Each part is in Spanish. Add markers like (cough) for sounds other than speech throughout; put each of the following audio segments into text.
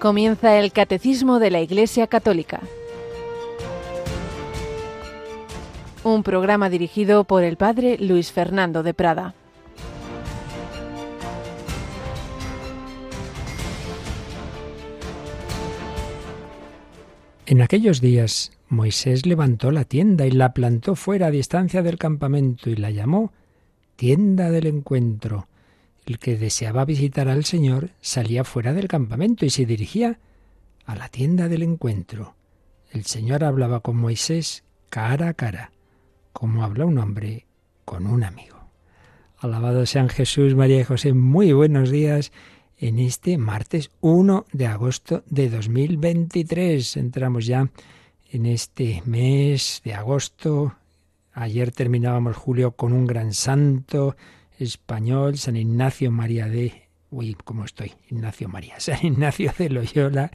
Comienza el Catecismo de la Iglesia Católica. Un programa dirigido por el Padre Luis Fernando de Prada. En aquellos días Moisés levantó la tienda y la plantó fuera a distancia del campamento y la llamó tienda del encuentro el que deseaba visitar al Señor salía fuera del campamento y se dirigía a la tienda del encuentro. El Señor hablaba con Moisés cara a cara, como habla un hombre con un amigo. Alabado sean Jesús, María y José, muy buenos días en este martes 1 de agosto de 2023. Entramos ya en este mes de agosto. Ayer terminábamos julio con un gran santo, español, San Ignacio María de Uy, ¿cómo estoy? Ignacio María, (laughs) San Ignacio de Loyola.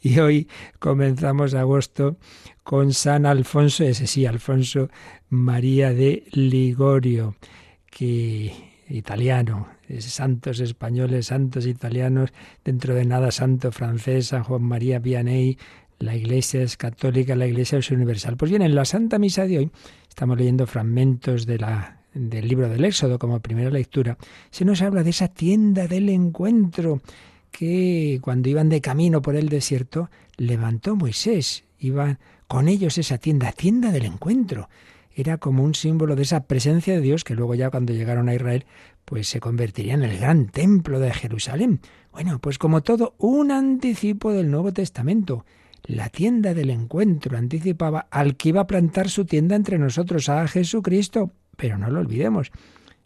Y hoy comenzamos agosto con San Alfonso, ese sí, Alfonso María de Ligorio, que italiano, santos españoles, santos italianos, dentro de nada santo francés, San Juan María Vianney, la Iglesia es católica, la Iglesia es universal. Pues bien, en la Santa Misa de hoy estamos leyendo fragmentos de la del libro del Éxodo como primera lectura, se nos habla de esa tienda del encuentro que cuando iban de camino por el desierto levantó Moisés. Iba con ellos esa tienda, tienda del encuentro. Era como un símbolo de esa presencia de Dios que luego ya cuando llegaron a Israel pues se convertiría en el gran templo de Jerusalén. Bueno, pues como todo, un anticipo del Nuevo Testamento. La tienda del encuentro anticipaba al que iba a plantar su tienda entre nosotros, a Jesucristo. Pero no lo olvidemos,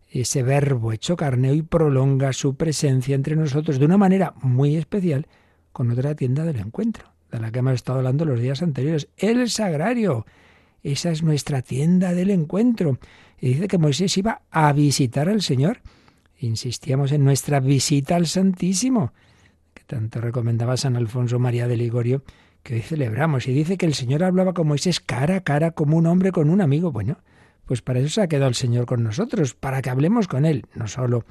ese verbo hecho carne hoy prolonga su presencia entre nosotros de una manera muy especial con otra tienda del encuentro, de la que hemos estado hablando los días anteriores, el sagrario. Esa es nuestra tienda del encuentro. Y dice que Moisés iba a visitar al Señor. Insistíamos en nuestra visita al Santísimo, que tanto recomendaba San Alfonso María de Ligorio, que hoy celebramos. Y dice que el Señor hablaba con Moisés cara a cara como un hombre con un amigo. Bueno, pues para eso se ha quedado el Señor con nosotros, para que hablemos con Él, no solo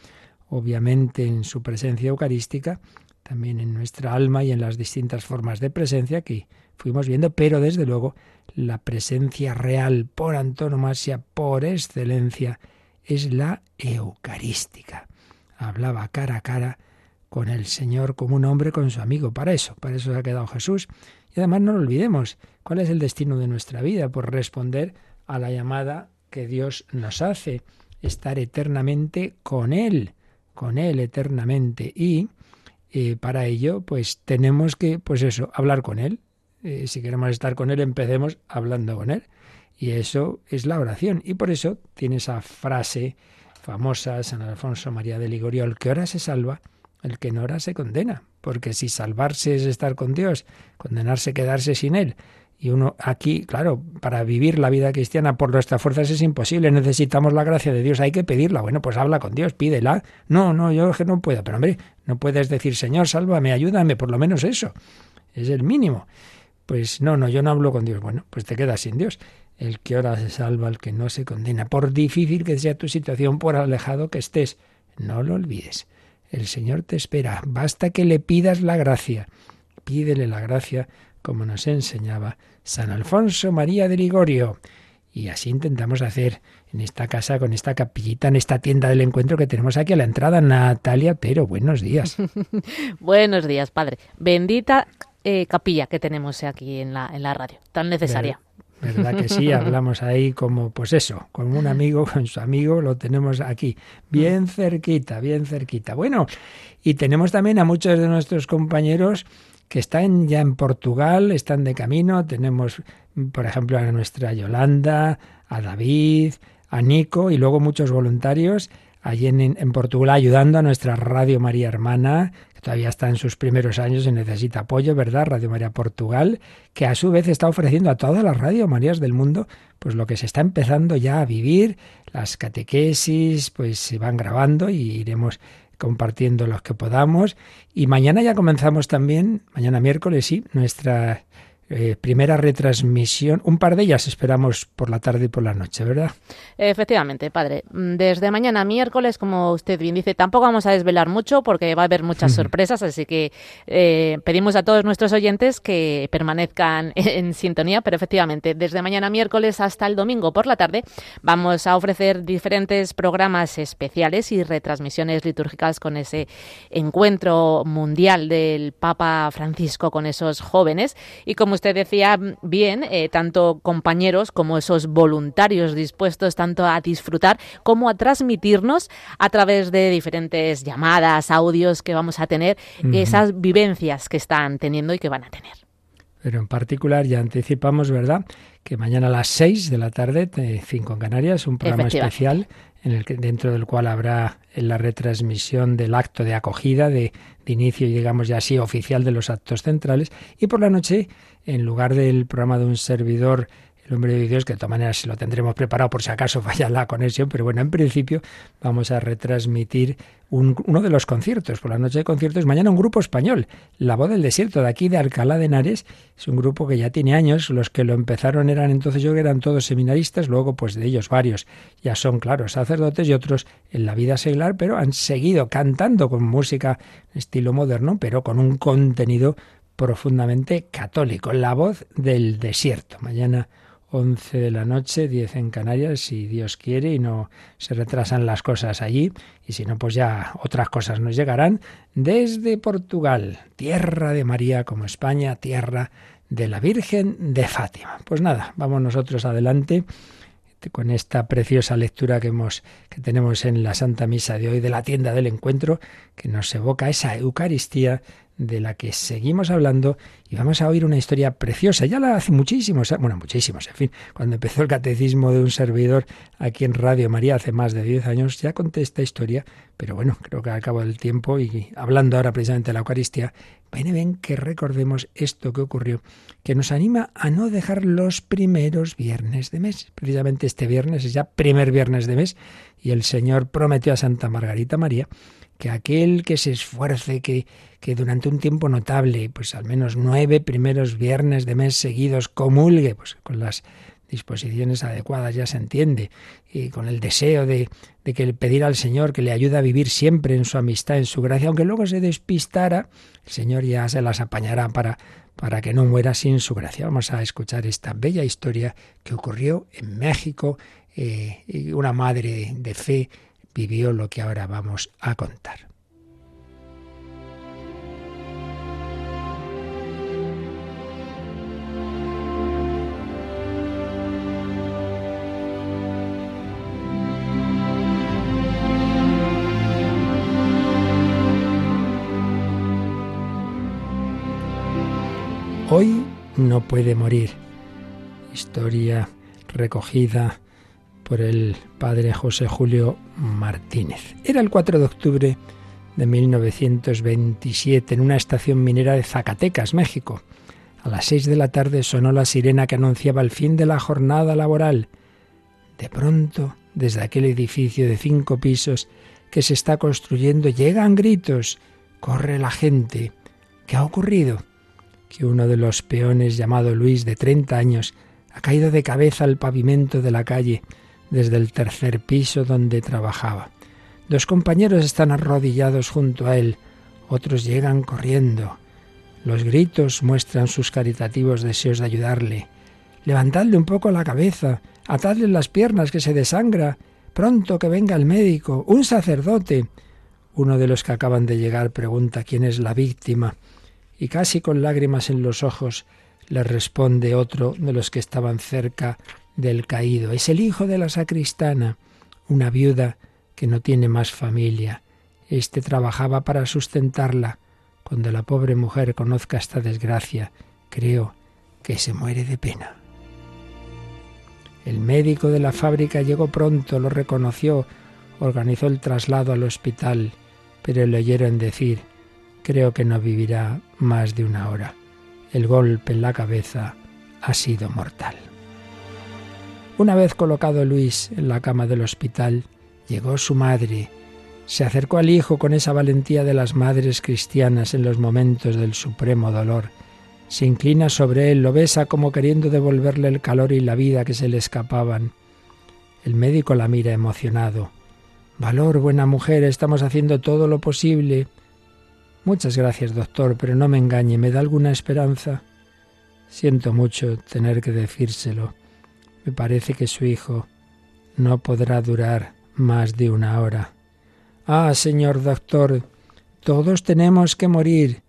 obviamente en su presencia eucarística, también en nuestra alma y en las distintas formas de presencia que fuimos viendo, pero desde luego la presencia real por antonomasia, por excelencia, es la eucarística. Hablaba cara a cara con el Señor como un hombre con su amigo. Para eso, para eso se ha quedado Jesús. Y además no lo olvidemos, ¿cuál es el destino de nuestra vida? Por responder a la llamada que Dios nos hace, estar eternamente con Él, con Él eternamente. Y eh, para ello, pues tenemos que, pues eso, hablar con Él. Eh, si queremos estar con Él, empecemos hablando con Él. Y eso es la oración. Y por eso tiene esa frase famosa, San Alfonso María de Ligorio, el que ora se salva, el que no ora se condena. Porque si salvarse es estar con Dios, condenarse quedarse sin Él, y uno aquí, claro, para vivir la vida cristiana por nuestras fuerzas es imposible, necesitamos la gracia de Dios, hay que pedirla. Bueno, pues habla con Dios, pídela. No, no, yo no puedo, pero hombre, no puedes decir, Señor, sálvame, ayúdame, por lo menos eso. Es el mínimo. Pues no, no, yo no hablo con Dios. Bueno, pues te quedas sin Dios. El que ora se salva, el que no se condena. Por difícil que sea tu situación, por alejado que estés, no lo olvides. El Señor te espera. Basta que le pidas la gracia. Pídele la gracia como nos enseñaba San Alfonso María de Ligorio. Y así intentamos hacer en esta casa, con esta capillita, en esta tienda del encuentro que tenemos aquí a la entrada. Natalia Pero, buenos días. (laughs) buenos días, padre. Bendita eh, capilla que tenemos aquí en la, en la radio, tan necesaria. ¿Verdad que sí? (laughs) Hablamos ahí como, pues eso, con un amigo, con su amigo, lo tenemos aquí, bien cerquita, bien cerquita. Bueno, y tenemos también a muchos de nuestros compañeros que están ya en Portugal, están de camino. Tenemos, por ejemplo, a nuestra Yolanda, a David, a Nico y luego muchos voluntarios allí en, Portugal ayudando a nuestra Radio María Hermana, que todavía está en sus primeros años y necesita apoyo, ¿verdad? Radio María Portugal, que a su vez está ofreciendo a todas las Radio Marías del mundo, pues lo que se está empezando ya a vivir, las catequesis, pues se van grabando y iremos compartiendo los que podamos. Y mañana ya comenzamos también, mañana miércoles, sí, nuestra eh, primera retransmisión. Un par de ellas esperamos por la tarde y por la noche, ¿verdad? Efectivamente, padre. Mm, desde mañana miércoles, como usted bien dice, tampoco vamos a desvelar mucho porque va a haber muchas sorpresas, así que eh, pedimos a todos nuestros oyentes que permanezcan (laughs) en sintonía, pero efectivamente, desde mañana miércoles hasta el domingo por la tarde vamos a ofrecer diferentes programas especiales y retransmisiones litúrgicas con ese encuentro mundial del Papa Francisco con esos jóvenes y como usted decía bien, eh, tanto compañeros como esos voluntarios dispuestos tanto a disfrutar como a transmitirnos a través de diferentes llamadas, audios que vamos a tener, esas vivencias que están teniendo y que van a tener. Pero en particular ya anticipamos, ¿verdad?, que mañana a las 6 de la tarde, 5 en Canarias, un programa especial en el que, dentro del cual habrá la retransmisión del acto de acogida, de, de inicio, digamos ya así, oficial de los actos centrales. Y por la noche en lugar del programa de un servidor el hombre de Dios, que de todas maneras lo tendremos preparado por si acaso (laughs) falla la conexión, pero bueno, en principio vamos a retransmitir uno de los conciertos, por la noche de conciertos, mañana un grupo español, La Voz del Desierto, de aquí de Alcalá de Henares, es un grupo que ya tiene años, los que lo empezaron eran entonces yo que eran todos seminaristas, luego pues de ellos varios ya son, claro, sacerdotes y otros en la vida seglar, pero han seguido cantando con música estilo moderno, pero con un contenido profundamente católico, la voz del desierto. Mañana 11 de la noche, 10 en Canarias, si Dios quiere y no se retrasan las cosas allí, y si no, pues ya otras cosas nos llegarán desde Portugal, tierra de María como España, tierra de la Virgen de Fátima. Pues nada, vamos nosotros adelante con esta preciosa lectura que hemos que tenemos en la Santa Misa de hoy de la tienda del encuentro que nos evoca esa Eucaristía de la que seguimos hablando y vamos a oír una historia preciosa. Ya la hace muchísimos, bueno, muchísimos, en fin, cuando empezó el catecismo de un servidor aquí en Radio María hace más de 10 años, ya conté esta historia, pero bueno, creo que al cabo del tiempo y hablando ahora precisamente de la Eucaristía, ven, ven que recordemos esto que ocurrió, que nos anima a no dejar los primeros viernes de mes. Precisamente este viernes es ya primer viernes de mes y el Señor prometió a Santa Margarita María que aquel que se esfuerce, que, que durante un tiempo notable, pues al menos nueve primeros viernes de mes seguidos comulgue, pues con las disposiciones adecuadas, ya se entiende, y con el deseo de, de que pedir al Señor que le ayude a vivir siempre en su amistad, en su gracia, aunque luego se despistara, el Señor ya se las apañará para, para que no muera sin su gracia. Vamos a escuchar esta bella historia que ocurrió en México, eh, y una madre de fe vivió lo que ahora vamos a contar. Hoy no puede morir. Historia recogida por el padre José Julio Martínez. Era el 4 de octubre de 1927 en una estación minera de Zacatecas, México. A las seis de la tarde sonó la sirena que anunciaba el fin de la jornada laboral. De pronto, desde aquel edificio de cinco pisos que se está construyendo, llegan gritos. Corre la gente. ¿Qué ha ocurrido? Que uno de los peones llamado Luis, de 30 años, ha caído de cabeza al pavimento de la calle desde el tercer piso donde trabajaba. Dos compañeros están arrodillados junto a él, otros llegan corriendo. Los gritos muestran sus caritativos deseos de ayudarle. Levantadle un poco la cabeza, atadle las piernas que se desangra. Pronto que venga el médico, un sacerdote. Uno de los que acaban de llegar pregunta quién es la víctima, y casi con lágrimas en los ojos le responde otro de los que estaban cerca del caído. Es el hijo de la sacristana, una viuda que no tiene más familia. Este trabajaba para sustentarla. Cuando la pobre mujer conozca esta desgracia, creo que se muere de pena. El médico de la fábrica llegó pronto, lo reconoció, organizó el traslado al hospital, pero le oyeron decir, creo que no vivirá más de una hora. El golpe en la cabeza ha sido mortal. Una vez colocado Luis en la cama del hospital, llegó su madre. Se acercó al hijo con esa valentía de las madres cristianas en los momentos del supremo dolor. Se inclina sobre él, lo besa como queriendo devolverle el calor y la vida que se le escapaban. El médico la mira emocionado. Valor, buena mujer, estamos haciendo todo lo posible. Muchas gracias, doctor, pero no me engañe, ¿me da alguna esperanza? Siento mucho tener que decírselo. Me parece que su hijo no podrá durar más de una hora. Ah, señor doctor, todos tenemos que morir,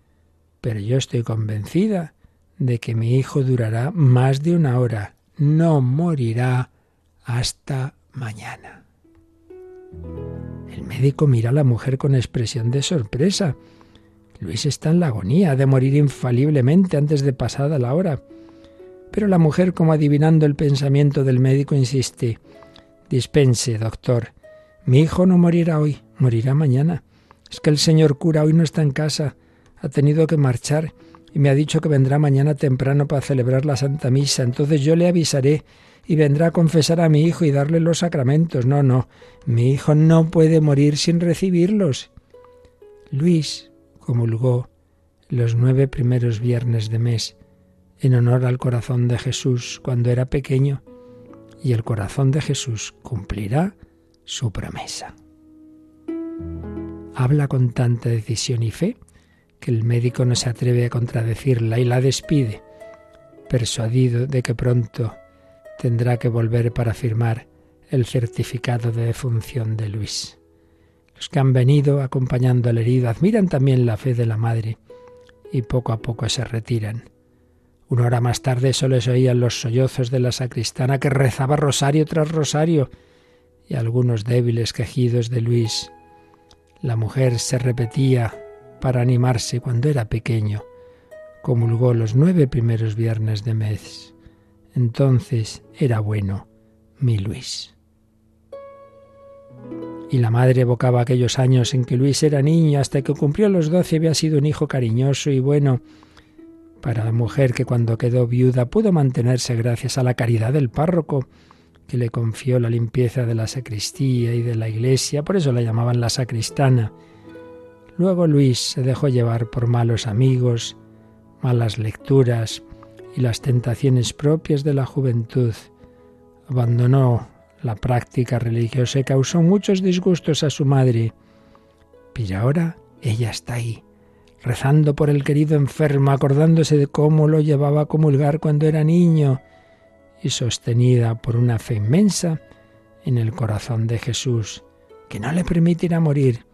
pero yo estoy convencida de que mi hijo durará más de una hora. No morirá hasta mañana. El médico mira a la mujer con expresión de sorpresa. Luis está en la agonía de morir infaliblemente antes de pasada la hora. Pero la mujer, como adivinando el pensamiento del médico, insiste. Dispense, doctor. Mi hijo no morirá hoy, morirá mañana. Es que el señor cura hoy no está en casa. Ha tenido que marchar y me ha dicho que vendrá mañana temprano para celebrar la Santa Misa. Entonces yo le avisaré y vendrá a confesar a mi hijo y darle los sacramentos. No, no, mi hijo no puede morir sin recibirlos. Luis comulgó los nueve primeros viernes de mes en honor al corazón de Jesús cuando era pequeño y el corazón de Jesús cumplirá su promesa. Habla con tanta decisión y fe que el médico no se atreve a contradecirla y la despide, persuadido de que pronto tendrá que volver para firmar el certificado de defunción de Luis. Los que han venido acompañando al herido admiran también la fe de la madre y poco a poco se retiran. Una hora más tarde solo se oían los sollozos de la sacristana que rezaba rosario tras rosario y algunos débiles quejidos de Luis. La mujer se repetía para animarse cuando era pequeño. Comulgó los nueve primeros viernes de mes. Entonces era bueno mi Luis. Y la madre evocaba aquellos años en que Luis era niño hasta que cumplió los doce había sido un hijo cariñoso y bueno para la mujer que cuando quedó viuda pudo mantenerse gracias a la caridad del párroco que le confió la limpieza de la sacristía y de la iglesia, por eso la llamaban la sacristana. Luego Luis se dejó llevar por malos amigos, malas lecturas, y las tentaciones propias de la juventud. Abandonó la práctica religiosa y causó muchos disgustos a su madre. Pero ahora ella está ahí, rezando por el querido enfermo, acordándose de cómo lo llevaba a comulgar cuando era niño, y sostenida por una fe inmensa en el corazón de Jesús, que no le permitirá morir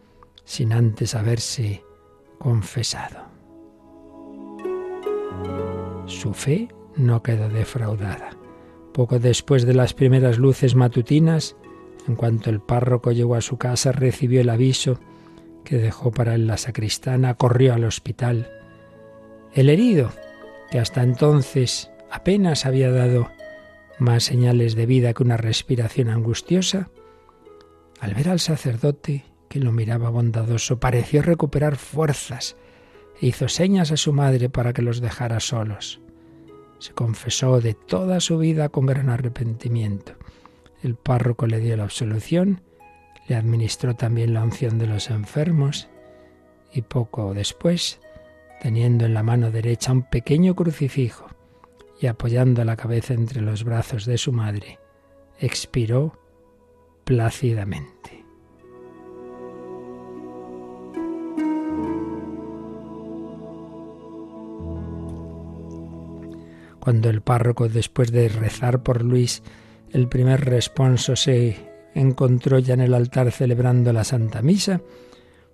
sin antes haberse confesado. Su fe no quedó defraudada. Poco después de las primeras luces matutinas, en cuanto el párroco llegó a su casa, recibió el aviso que dejó para él la sacristana, corrió al hospital. El herido, que hasta entonces apenas había dado más señales de vida que una respiración angustiosa, al ver al sacerdote, que lo miraba bondadoso, pareció recuperar fuerzas e hizo señas a su madre para que los dejara solos. Se confesó de toda su vida con gran arrepentimiento. El párroco le dio la absolución, le administró también la unción de los enfermos y poco después, teniendo en la mano derecha un pequeño crucifijo y apoyando la cabeza entre los brazos de su madre, expiró plácidamente. Cuando el párroco, después de rezar por Luis, el primer responso se encontró ya en el altar celebrando la Santa Misa,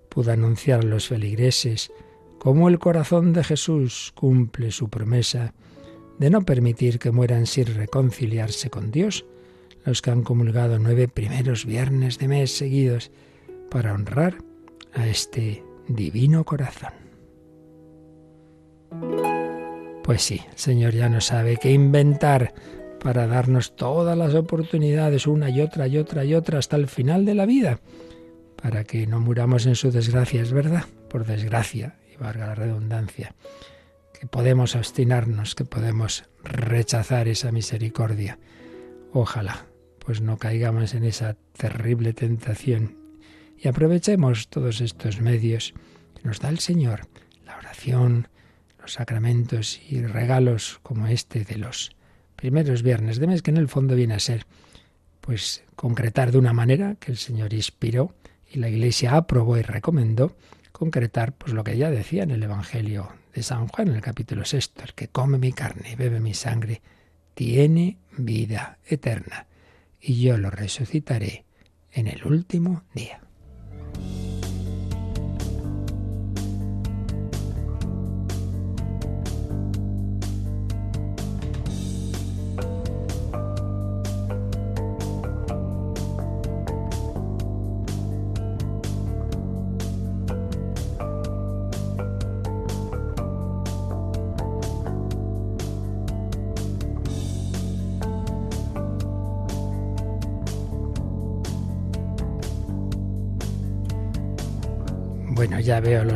pudo anunciar a los feligreses cómo el corazón de Jesús cumple su promesa de no permitir que mueran sin reconciliarse con Dios los que han comulgado nueve primeros viernes de mes seguidos para honrar a este divino corazón. Pues sí, el Señor ya no sabe qué inventar para darnos todas las oportunidades una y otra y otra y otra hasta el final de la vida, para que no muramos en su desgracia, es verdad, por desgracia, y valga la redundancia, que podemos obstinarnos, que podemos rechazar esa misericordia. Ojalá, pues no caigamos en esa terrible tentación y aprovechemos todos estos medios que nos da el Señor, la oración, los sacramentos y regalos como este de los primeros viernes de mes, que en el fondo viene a ser pues concretar de una manera que el Señor inspiró y la Iglesia aprobó y recomendó, concretar pues lo que ya decía en el Evangelio de San Juan en el capítulo sexto, el que come mi carne y bebe mi sangre tiene vida eterna y yo lo resucitaré en el último día.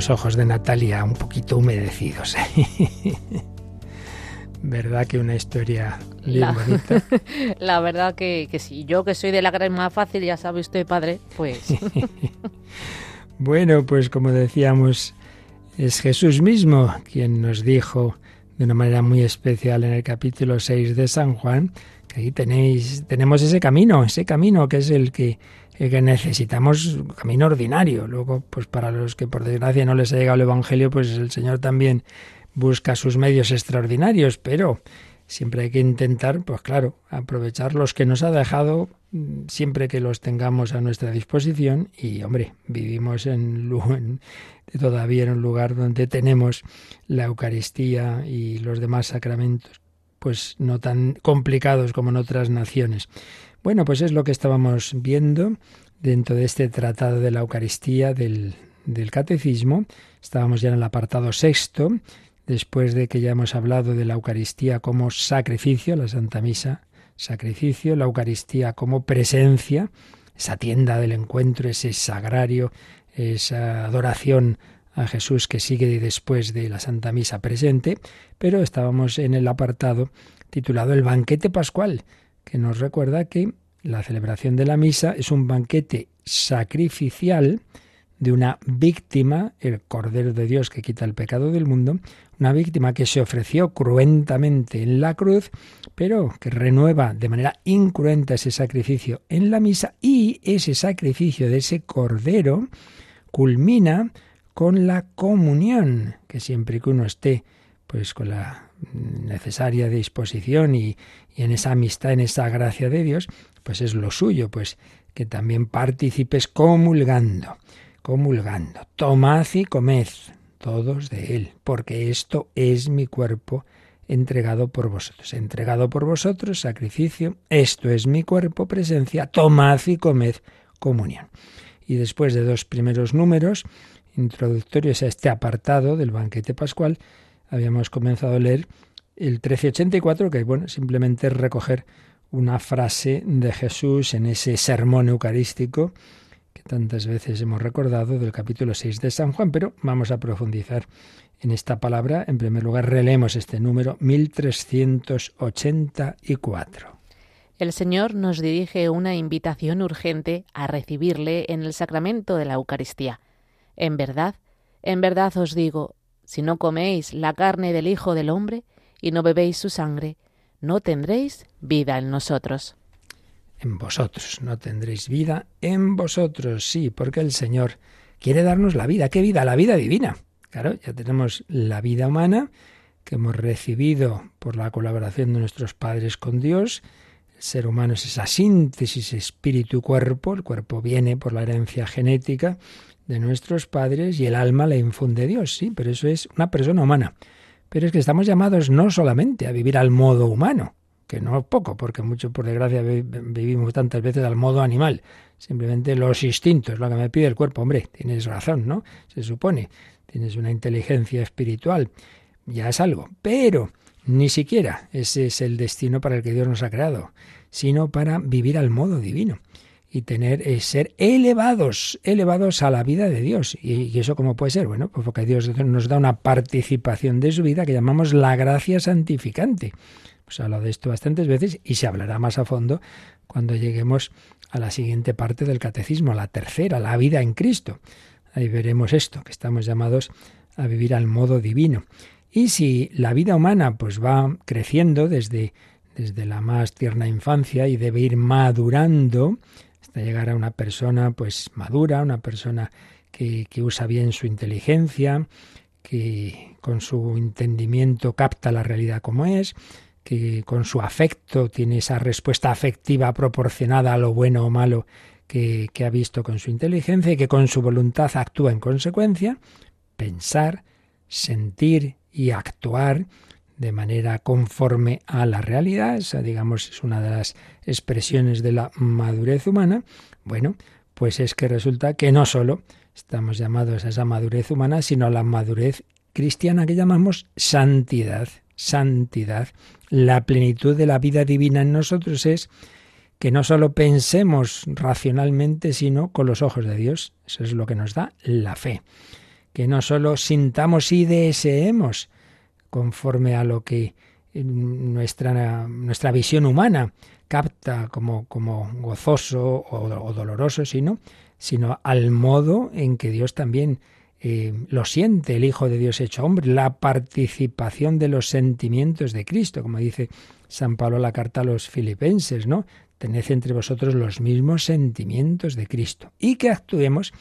Los ojos de Natalia un poquito humedecidos. (laughs) ¿Verdad que una historia bien La- bonita? (laughs) La verdad que, que sí, yo que soy de la gran más fácil, ya sabe usted, padre, pues (laughs) Bueno, pues como decíamos, es Jesús mismo quien nos dijo de una manera muy especial en el capítulo 6 de San Juan, que ahí tenéis, tenemos ese camino, ese camino que es el que, que necesitamos, camino ordinario. Luego, pues para los que por desgracia no les ha llegado el Evangelio, pues el Señor también busca sus medios extraordinarios, pero siempre hay que intentar, pues claro, aprovechar los que nos ha dejado mm, siempre que los tengamos a nuestra disposición y, hombre, vivimos en, en- todavía en un lugar donde tenemos la Eucaristía y los demás sacramentos, pues no tan complicados como en otras naciones. Bueno, pues es lo que estábamos viendo dentro de este tratado de la Eucaristía del, del Catecismo. Estábamos ya en el apartado sexto, después de que ya hemos hablado de la Eucaristía como sacrificio, la Santa Misa, sacrificio, la Eucaristía como presencia, esa tienda del encuentro, ese sagrario, esa adoración a Jesús que sigue después de la Santa Misa presente, pero estábamos en el apartado titulado El banquete pascual, que nos recuerda que la celebración de la misa es un banquete sacrificial de una víctima, el Cordero de Dios que quita el pecado del mundo, una víctima que se ofreció cruentamente en la cruz, pero que renueva de manera incruenta ese sacrificio en la misa y ese sacrificio de ese Cordero culmina con la comunión, que siempre que uno esté pues con la necesaria disposición y, y, en esa amistad, en esa gracia de Dios, pues es lo suyo, pues que también participes comulgando, comulgando. Tomad y comed todos de él, porque esto es mi cuerpo entregado por vosotros. Entregado por vosotros, sacrificio, esto es mi cuerpo, presencia, tomad y comed comunión. Y después de dos primeros números introductorios a este apartado del banquete pascual, habíamos comenzado a leer el 1384, que bueno, simplemente es recoger una frase de Jesús en ese sermón eucarístico que tantas veces hemos recordado del capítulo 6 de San Juan, pero vamos a profundizar en esta palabra. En primer lugar, releemos este número 1384. El Señor nos dirige una invitación urgente a recibirle en el sacramento de la Eucaristía. En verdad, en verdad os digo, si no coméis la carne del Hijo del Hombre y no bebéis su sangre, no tendréis vida en nosotros. En vosotros, no tendréis vida en vosotros, sí, porque el Señor quiere darnos la vida. ¿Qué vida? La vida divina. Claro, ya tenemos la vida humana que hemos recibido por la colaboración de nuestros padres con Dios. El ser humano es esa síntesis espíritu y cuerpo. El cuerpo viene por la herencia genética de nuestros padres y el alma la infunde Dios, sí, pero eso es una persona humana. Pero es que estamos llamados no solamente a vivir al modo humano, que no es poco, porque mucho por desgracia vivimos tantas veces al modo animal. Simplemente los instintos, lo que me pide el cuerpo. Hombre, tienes razón, ¿no? Se supone. Tienes una inteligencia espiritual. Ya es algo. Pero ni siquiera ese es el destino para el que Dios nos ha creado, sino para vivir al modo divino y tener es ser elevados, elevados a la vida de Dios. ¿Y, eso cómo puede ser? Bueno, pues porque Dios nos da una participación de su vida que llamamos la gracia santificante. Pues ha hablado de esto bastantes veces y se hablará más a fondo cuando lleguemos a la siguiente parte del catecismo, la tercera, la vida en Cristo. Ahí veremos esto, que estamos llamados a vivir al modo divino. Y si la vida humana pues va creciendo desde, desde la más tierna infancia y debe ir madurando hasta llegar a una persona pues madura, una persona que, que usa bien su inteligencia, que con su entendimiento capta la realidad como es, que con su afecto tiene esa respuesta afectiva proporcionada a lo bueno o malo que, que, ha visto con su inteligencia y que con su voluntad actúa en consecuencia, pensar, sentir y actuar de manera conforme a la realidad, esa digamos es una de las expresiones de la madurez humana, bueno, pues es que resulta que no solo estamos llamados a esa madurez humana, sino a la madurez cristiana que llamamos santidad, santidad. La plenitud de la vida divina en nosotros es que no solo pensemos racionalmente, sino con los ojos de Dios. Eso es lo que nos da la fe que no solo sintamos y deseemos conforme a lo que nuestra, nuestra visión humana capta como, como gozoso o, doloroso, sino, sino al modo en que Dios también eh, lo siente, el Hijo de Dios hecho hombre, la participación de los sentimientos de Cristo, como dice San Pablo en la carta a los filipenses, ¿no? Tened entre vosotros los mismos sentimientos de Cristo y que actuemos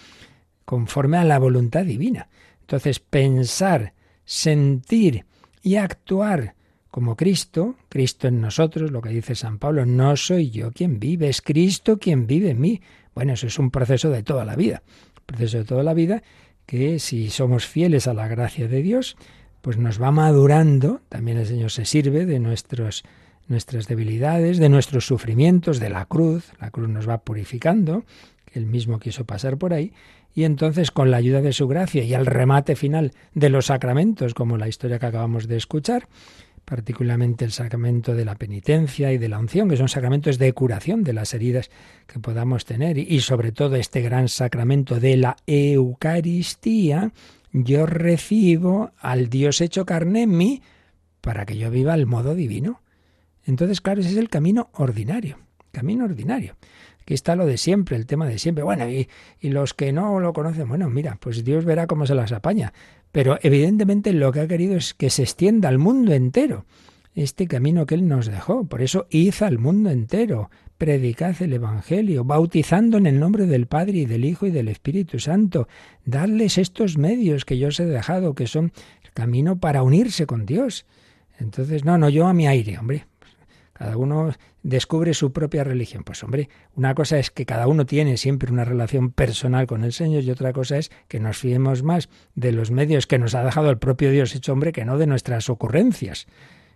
conforme a la voluntad divina. Entonces, pensar, sentir y actuar como Cristo, Cristo en nosotros, lo que dice San Pablo, no soy yo quien vive, es Cristo quien vive en mí. Bueno, eso es un proceso de toda la vida, un proceso de toda la vida que si somos fieles a la gracia de Dios, pues nos va madurando, también el Señor se sirve de nuestros nuestras debilidades, de nuestros sufrimientos, de la cruz, la cruz nos va purificando, que él mismo quiso pasar por ahí, y entonces con la ayuda de su gracia y al remate final de los sacramentos, como la historia que acabamos de escuchar, particularmente el sacramento de la penitencia y de la unción, que son sacramentos de curación de las heridas que podamos tener, y sobre todo este gran sacramento de la Eucaristía, yo recibo al Dios hecho carne en mí para que yo viva el modo divino. Entonces, claro, ese es el camino ordinario, camino ordinario. Aquí está lo de siempre, el tema de siempre. Bueno, y, y los que no lo conocen, bueno, mira, pues Dios verá cómo se las apaña. Pero evidentemente lo que ha querido es que se extienda al mundo entero este camino que Él nos dejó. Por eso hizo al mundo entero. Predicad el Evangelio, bautizando en el nombre del Padre y del Hijo y del Espíritu Santo. Dadles estos medios que yo os he dejado, que son el camino para unirse con Dios. Entonces, no, no, yo a mi aire, hombre. Cada uno descubre su propia religión. Pues hombre, una cosa es que cada uno tiene siempre una relación personal con el Señor y otra cosa es que nos fiemos más de los medios que nos ha dejado el propio Dios hecho hombre que no de nuestras ocurrencias.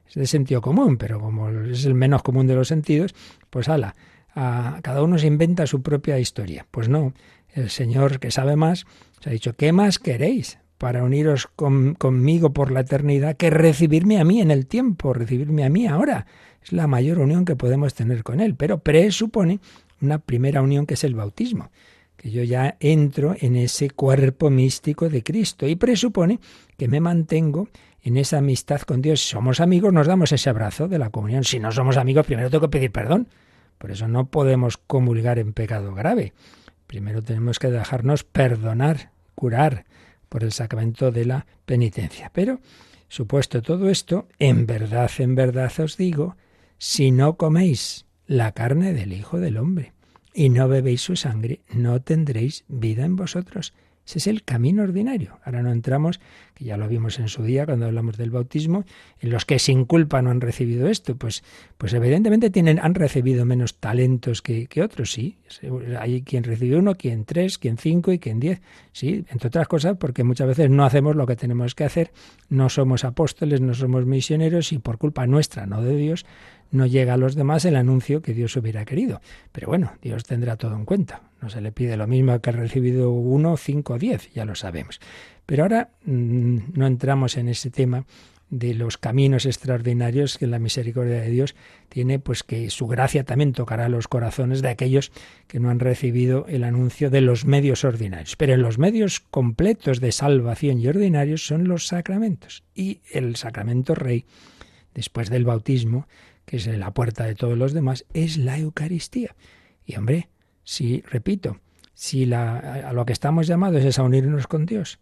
Es de sentido común, pero como es el menos común de los sentidos, pues ala, a, cada uno se inventa su propia historia. Pues no, el Señor que sabe más, se ha dicho, ¿qué más queréis? para uniros conmigo por la eternidad que recibirme a mí en el tiempo, recibirme a mí ahora. Es la mayor unión que podemos tener con Él, pero presupone una primera unión que es el bautismo, que yo ya entro en ese cuerpo místico de Cristo y presupone que me mantengo en esa amistad con Dios. Si somos amigos, nos damos ese abrazo de la comunión. Si no somos amigos, primero tengo que pedir perdón. Por eso no podemos comulgar en pecado grave. Primero tenemos que dejarnos perdonar, curar por el sacramento de la penitencia. Pero, supuesto todo esto, en verdad, en verdad os digo, si no coméis la carne del Hijo del Hombre y no bebéis su sangre, no tendréis vida en vosotros. Ese es el camino ordinario. Ahora no entramos, que ya lo vimos en su día cuando hablamos del bautismo, en los que sin culpa no han recibido esto. Pues, pues evidentemente tienen, han recibido menos talentos que, que otros, sí. Hay quien recibe uno, quien tres, quien cinco y quien diez. Sí, entre otras cosas, porque muchas veces no hacemos lo que tenemos que hacer, no somos apóstoles, no somos misioneros y por culpa nuestra, no de Dios, no llega a los demás el anuncio que Dios hubiera querido. Pero bueno, Dios tendrá todo en cuenta. No se le pide lo mismo que ha recibido uno, cinco o diez, ya lo sabemos. Pero ahora mm, no entramos en ese tema de los caminos extraordinarios que la misericordia de Dios tiene, pues que su gracia también tocará los corazones de aquellos que no han recibido el anuncio de los medios ordinarios. Pero en los medios completos de salvación y ordinarios son los sacramentos. Y el sacramento rey, después del bautismo, que es la puerta de todos los demás, es la Eucaristía. Y hombre, si, repito, si la, a lo que estamos llamados es a unirnos con Dios,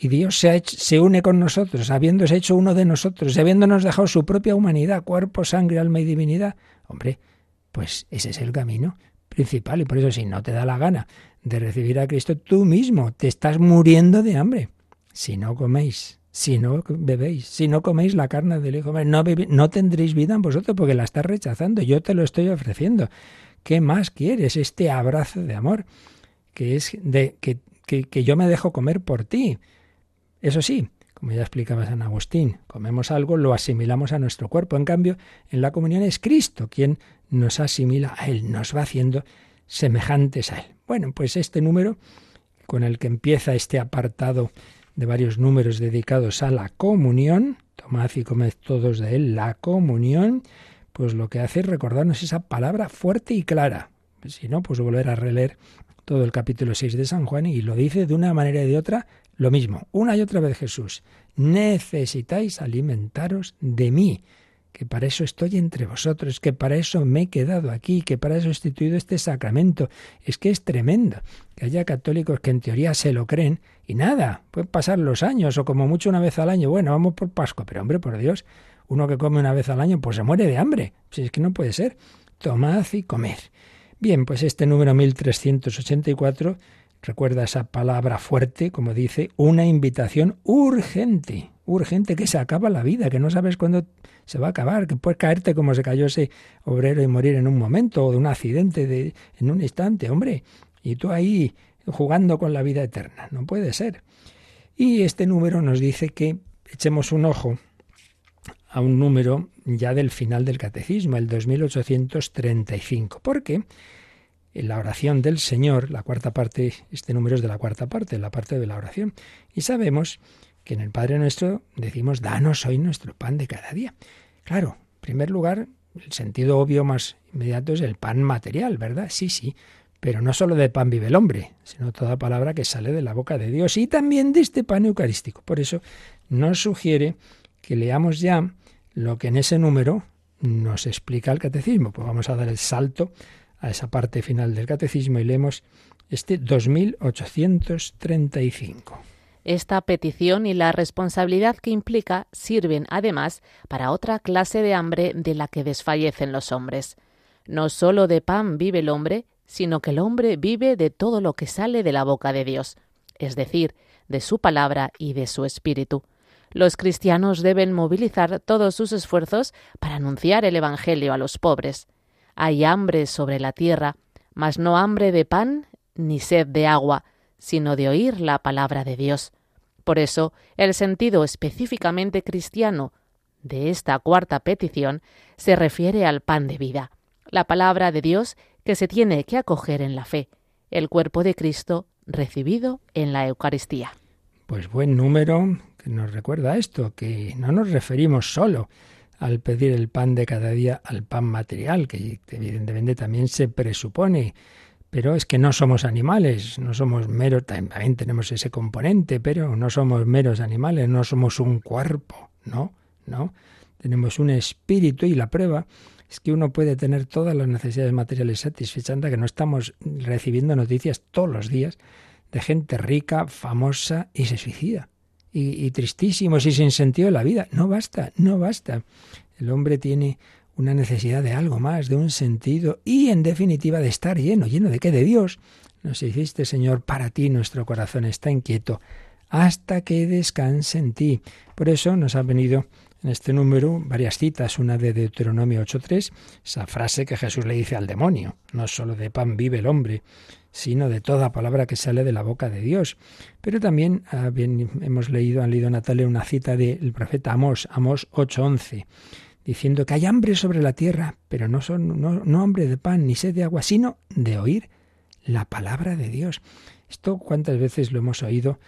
y Dios se, se une con nosotros, habiéndose hecho uno de nosotros, y habiéndonos dejado su propia humanidad, cuerpo, sangre, alma y divinidad. Hombre, pues ese es el camino principal y por eso si no te da la gana de recibir a Cristo, tú mismo te estás muriendo de hambre. Si no coméis, si no bebéis, si no coméis la carne del Hijo, no, no tendréis vida en vosotros porque la estás rechazando. Yo te lo estoy ofreciendo. ¿Qué más quieres? Este abrazo de amor, que es de que, que, que yo me dejo comer por ti. Eso sí, como ya explicaba San Agustín, comemos algo, lo asimilamos a nuestro cuerpo. En cambio, en la comunión es Cristo quien nos asimila a Él, nos va haciendo semejantes a Él. Bueno, pues este número, con el que empieza este apartado de varios números dedicados a la comunión, tomad y comed todos de Él, la comunión, pues lo que hace es recordarnos esa palabra fuerte y clara. Si no, pues volver a releer todo el capítulo 6 de San Juan y lo dice de una manera y de otra lo mismo. Una y otra vez Jesús, necesitáis alimentaros de mí que para eso estoy entre vosotros, que para eso me he quedado aquí, que para eso he instituido este sacramento. Es que es tremendo que haya católicos que en teoría se lo creen y nada, pueden pasar los años o como mucho una vez al año, bueno, vamos por Pascua, pero hombre, por Dios, uno que come una vez al año pues se muere de hambre, si es que no puede ser. Tomad y comed. Bien, pues este número 1384 recuerda esa palabra fuerte, como dice, una invitación urgente, urgente que se acaba la vida, que no sabes cuándo se va a acabar, que puedes caerte como se cayó ese obrero y morir en un momento o de un accidente de, en un instante, hombre, y tú ahí jugando con la vida eterna, no puede ser. Y este número nos dice que echemos un ojo a un número ya del final del catecismo, el 2835. ¿Por qué? En la oración del Señor, la cuarta parte, este número es de la cuarta parte, la parte de la oración. Y sabemos que en el Padre nuestro decimos, danos hoy nuestro pan de cada día. Claro, en primer lugar, el sentido obvio más inmediato es el pan material, ¿verdad? Sí, sí, pero no solo de pan vive el hombre, sino toda palabra que sale de la boca de Dios y también de este pan eucarístico. Por eso nos sugiere que leamos ya lo que en ese número nos explica el catecismo. Pues vamos a dar el salto a esa parte final del catecismo y leemos este 2835. Esta petición y la responsabilidad que implica sirven además para otra clase de hambre de la que desfallecen los hombres. No sólo de pan vive el hombre, sino que el hombre vive de todo lo que sale de la boca de Dios, es decir, de su palabra y de su espíritu. Los cristianos deben movilizar todos sus esfuerzos para anunciar el Evangelio a los pobres. Hay hambre sobre la tierra, mas no hambre de pan ni sed de agua, sino de oír la palabra de Dios. Por eso, el sentido específicamente cristiano de esta cuarta petición se refiere al pan de vida, la palabra de Dios que se tiene que acoger en la fe, el cuerpo de Cristo recibido en la Eucaristía. Pues buen número que nos recuerda esto, que no nos referimos solo al pedir el pan de cada día al pan material, que evidentemente también se presupone pero es que no somos animales, no somos meros, también tenemos ese componente, pero no somos meros animales, no somos un cuerpo, no, no. Tenemos un espíritu y la prueba es que uno puede tener todas las necesidades materiales satisfechas, que no estamos recibiendo noticias todos los días de gente rica, famosa y se suicida. Y, y tristísimos y sin sentido de la vida. No basta, no basta. El hombre tiene una necesidad de algo más, de un sentido y en definitiva de estar lleno, lleno de qué, de Dios. Nos hiciste, Señor, para ti nuestro corazón está inquieto hasta que descanse en ti. Por eso nos ha venido en este número varias citas, una de Deuteronomio 8.3, esa frase que Jesús le dice al demonio, no solo de pan vive el hombre, sino de toda palabra que sale de la boca de Dios. Pero también ah, bien, hemos leído, han leído Natalia una cita del profeta Amós, Amós 8.11 diciendo que hay hambre sobre la tierra, pero no, son, no, hambre de pan ni sed de agua, sino de oír la palabra de Dios. Esto cuántas veces lo hemos oído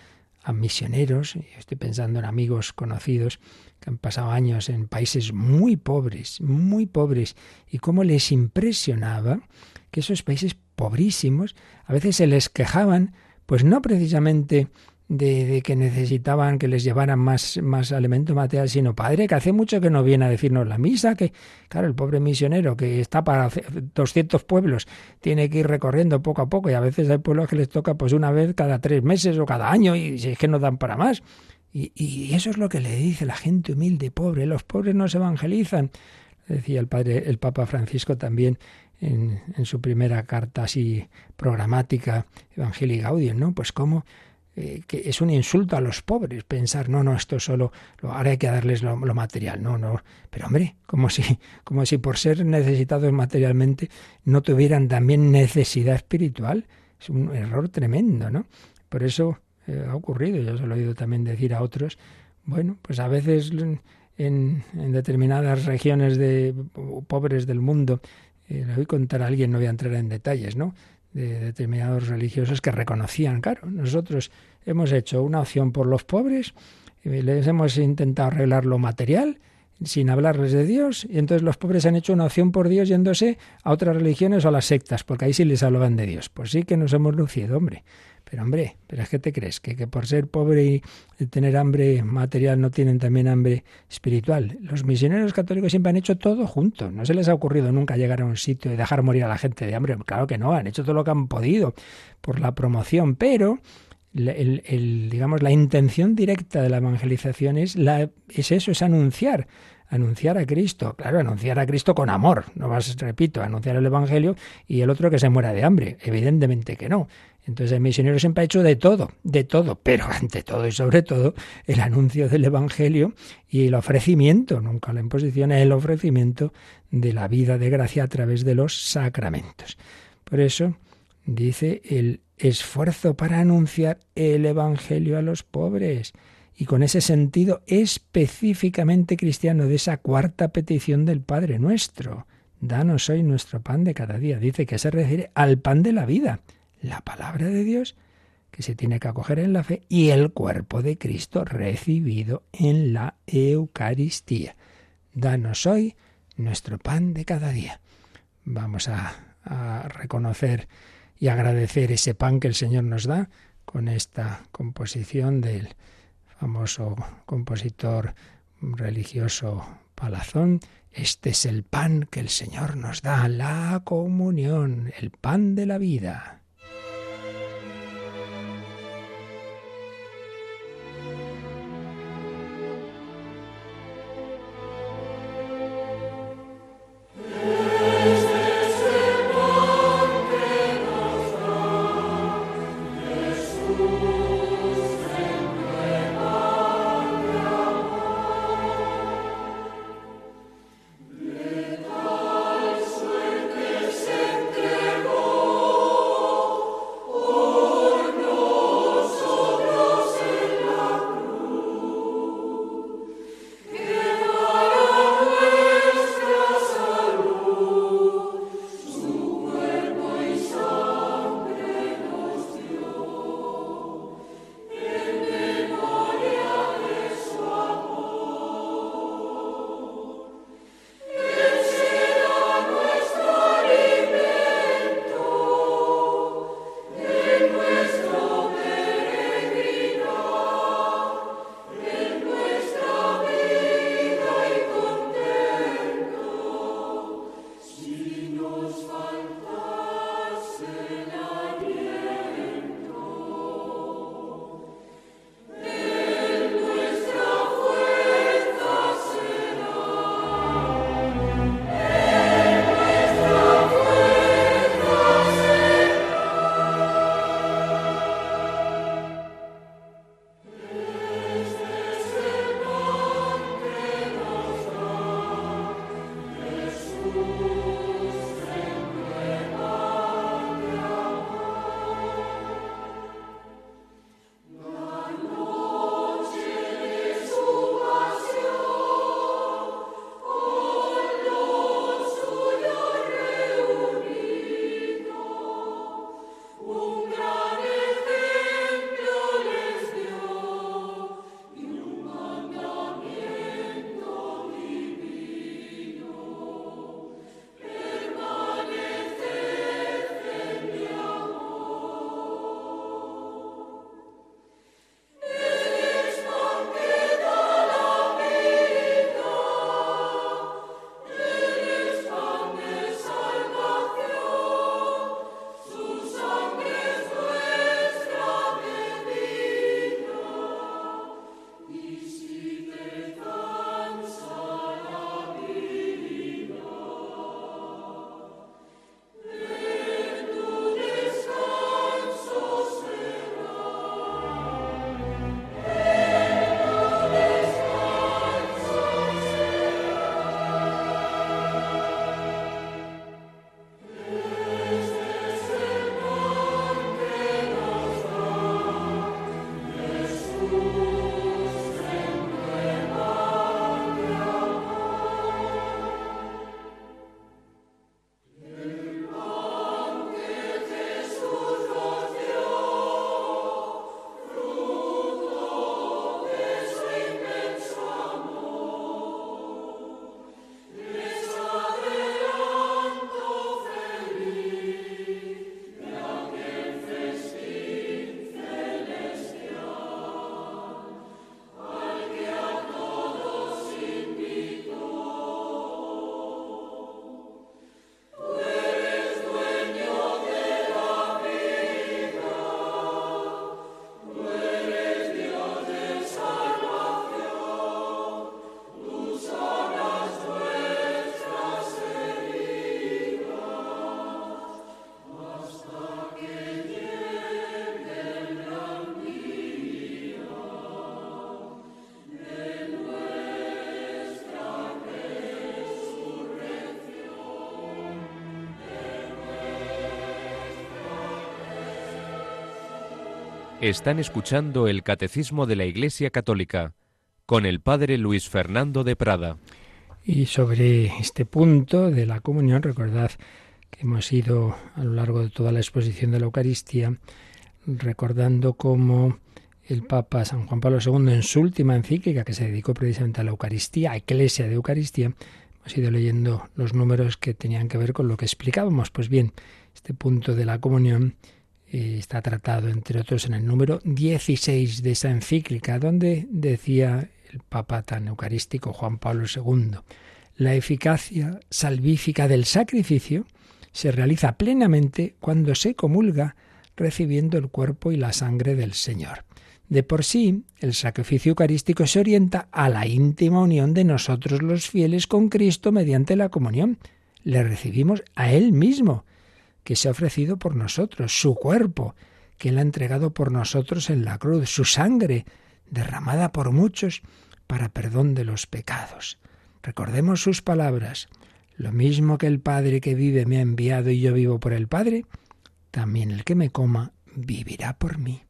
a misioneros, y estoy pensando en amigos conocidos que han pasado años en países muy pobres, muy pobres, y cómo les impresionaba que esos países pobrísimos a veces se les quejaban, pues no precisamente de, que necesitaban que les llevaran más, más alimento material, sino Padre, que hace mucho que no viene a decirnos la misa, que claro, el pobre misionero que está para 200 pueblos, tiene que ir recorriendo poco a poco y a veces hay pueblos que les toca pues una vez cada tres meses o cada año y es que no dan para más. Y, eso es lo que le dice la gente humilde pobre, los pobres no se evangelizan. Decía el padre, el Papa Francisco también en, en su primera carta así programática, Evangelii Gaudium, ¿no? Pues cómo eh, que es un insulto a los pobres pensar, no, no, esto solo, ahora hay que darles lo, material, no, no, pero hombre, como si, (laughs) como si por ser necesitados materialmente no tuvieran también necesidad espiritual, es un error tremendo, ¿no? Por eso eh, ha ocurrido, yo se lo he oído también decir a otros, bueno, pues a veces en, en determinadas regiones de pobres del mundo, eh, le voy a contar a alguien, no voy a entrar en detalles, ¿no? De determinados religiosos que reconocían, claro, nosotros hemos hecho una opción por los pobres, y les hemos intentado arreglar lo material sin hablarles de Dios, y entonces los pobres han hecho una opción por Dios yéndose a otras religiones o a las sectas, porque ahí sí les hablaban de Dios. Pues sí que nos hemos lucido, hombre. Pero hombre, ¿pero es que te crees? ¿Que, que por ser pobre y tener hambre material no tienen también hambre espiritual. Los misioneros católicos siempre han hecho todo junto. No se les ha ocurrido nunca llegar a un sitio y dejar morir a la gente de hambre. Claro que no, han hecho todo lo que han podido por la promoción, pero el, digamos, la intención directa de la evangelización es, la, es eso, es anunciar anunciar a Cristo. Claro, anunciar a Cristo con amor. No vas, repito, anunciar el Evangelio y el otro que se muera de hambre. Evidentemente que no. Entonces el misionero siempre ha hecho de todo, de todo, pero ante todo y sobre todo el anuncio del Evangelio y el ofrecimiento, nunca la imposición, el ofrecimiento de la vida de gracia a través de los sacramentos. Por eso dice el esfuerzo para anunciar el Evangelio a los pobres y con ese sentido específicamente cristiano de esa cuarta petición del Padre nuestro. Danos hoy nuestro pan de cada día. Dice que se refiere al pan de la vida la palabra de Dios que se tiene que acoger en la fe y el cuerpo de Cristo recibido en la Eucaristía. Danos hoy nuestro pan de cada día. Vamos a, reconocer y agradecer ese pan que el Señor nos da con esta composición del famoso compositor religioso Palazón. Este es el pan que el Señor nos da, la comunión, el pan de la vida. Están escuchando el Catecismo de la Iglesia Católica con el Padre Luis Fernando de Prada. Y sobre este punto de la comunión, recordad que hemos ido a lo largo de toda la exposición de la Eucaristía recordando cómo el Papa San Juan Pablo II en su última encíclica, que se dedicó precisamente a la Eucaristía, a Iglesia de Eucaristía, hemos ido leyendo los números que tenían que ver con lo que explicábamos. Pues bien, este punto de la comunión está tratado, entre otros, en el número 16 de esa encíclica, donde decía el Papa tan eucarístico Juan Pablo II, la eficacia salvífica del sacrificio se realiza plenamente cuando se comulga recibiendo el cuerpo y la sangre del Señor. De por sí, el sacrificio eucarístico se orienta a la íntima unión de nosotros los fieles con Cristo mediante la comunión. Le recibimos a Él mismo, que se ha ofrecido por nosotros, su cuerpo, que Él ha entregado por nosotros en la cruz, su sangre, derramada por muchos para perdón de los pecados. Recordemos sus palabras. Lo mismo que el Padre que vive me ha enviado y yo vivo por el Padre, también el que me coma vivirá por mí.